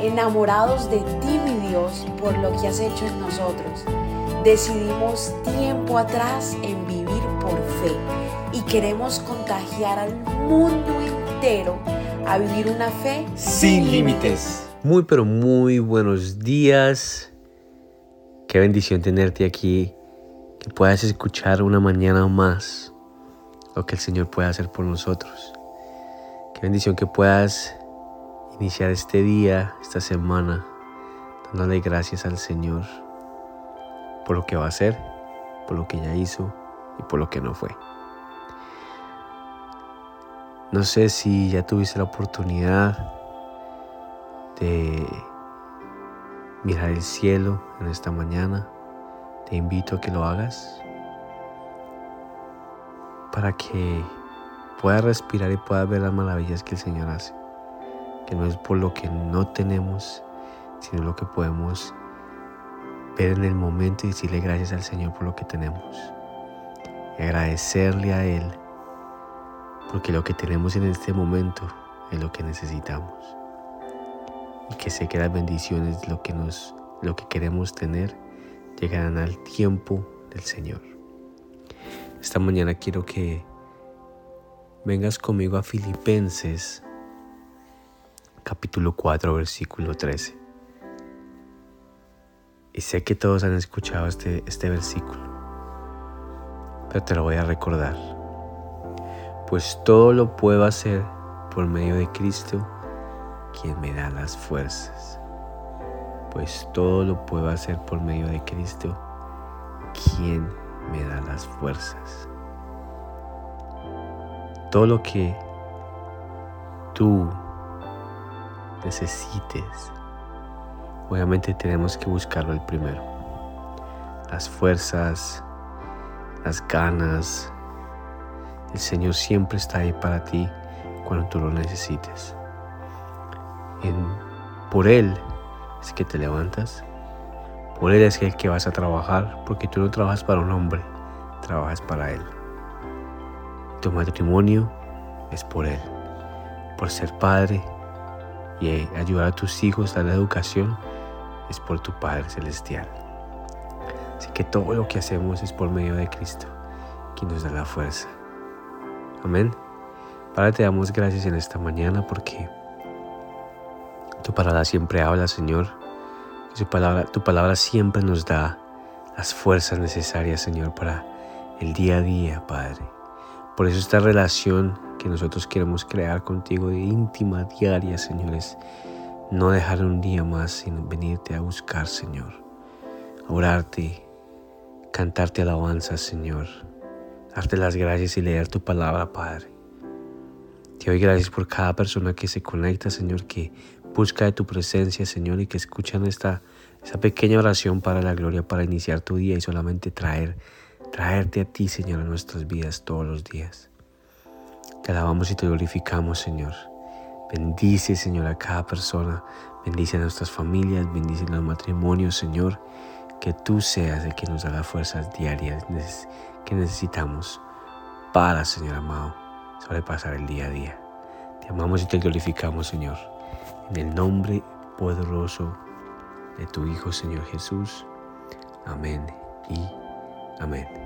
enamorados de ti, mi Dios, por lo que has hecho en nosotros. Decidimos tiempo atrás en vivir por fe y queremos contagiar al mundo entero a vivir una fe sin límites. Muy pero muy buenos días. Qué bendición tenerte aquí, que puedas escuchar una mañana más lo que el Señor puede hacer por nosotros. Qué bendición que puedas iniciar este día, esta semana, dándole gracias al Señor por lo que va a hacer, por lo que ya hizo y por lo que no fue. No sé si ya tuviste la oportunidad de mirar el cielo en esta mañana. Te invito a que lo hagas para que puedas respirar y puedas ver las maravillas que el Señor hace. Que no es por lo que no tenemos, sino lo que podemos ver en el momento y decirle gracias al Señor por lo que tenemos. Y agradecerle a Él, porque lo que tenemos en este momento es lo que necesitamos. Y que sé que las bendiciones, lo que, nos, lo que queremos tener, llegarán al tiempo del Señor. Esta mañana quiero que vengas conmigo a Filipenses capítulo 4 versículo 13. Y sé que todos han escuchado este, este versículo, pero te lo voy a recordar. Pues todo lo puedo hacer por medio de Cristo, quien me da las fuerzas. Pues todo lo puedo hacer por medio de Cristo, quien me da las fuerzas. Todo lo que tú necesites, obviamente tenemos que buscarlo el primero. Las fuerzas, las ganas. El Señor siempre está ahí para ti cuando tú lo necesites. por Él es que te levantas, por Él es el que vas a trabajar, porque tú no trabajas para un hombre, trabajas para Él. Tu matrimonio es por Él, por ser padre y ayudar a tus hijos a la educación es por tu Padre Celestial. Así que todo lo que hacemos es por medio de Cristo, quien nos da la fuerza. Amén. Padre, te damos gracias en esta mañana porque tu palabra siempre habla, Señor palabra, tu palabra siempre nos da las fuerzas necesarias, Señor, para el día a día, Padre. Por eso esta relación que nosotros queremos crear contigo de íntima, diaria, Señor, es no dejar un día más sin venirte a buscar, Señor. orarte, cantarte alabanzas, Señor. Darte las gracias y leer tu palabra, Padre. Te doy gracias por cada persona que se conecta, Señor, que busca de tu presencia, Señor, y que escuchan esta, esa pequeña oración para la gloria, para iniciar tu día y solamente traer, traerte a ti, Señor, a nuestras vidas todos los días. Te alabamos y te glorificamos, Señor. Bendice, Señor, a cada persona. Bendice a nuestras familias, bendice a los matrimonios, Señor. Que tú seas el que nos da las fuerzas diarias que necesitamos para, Señor amado, sobrepasar el día a día. Te amamos y te glorificamos, Señor. En el nombre poderoso de tu Hijo Señor Jesús. Amén y amén.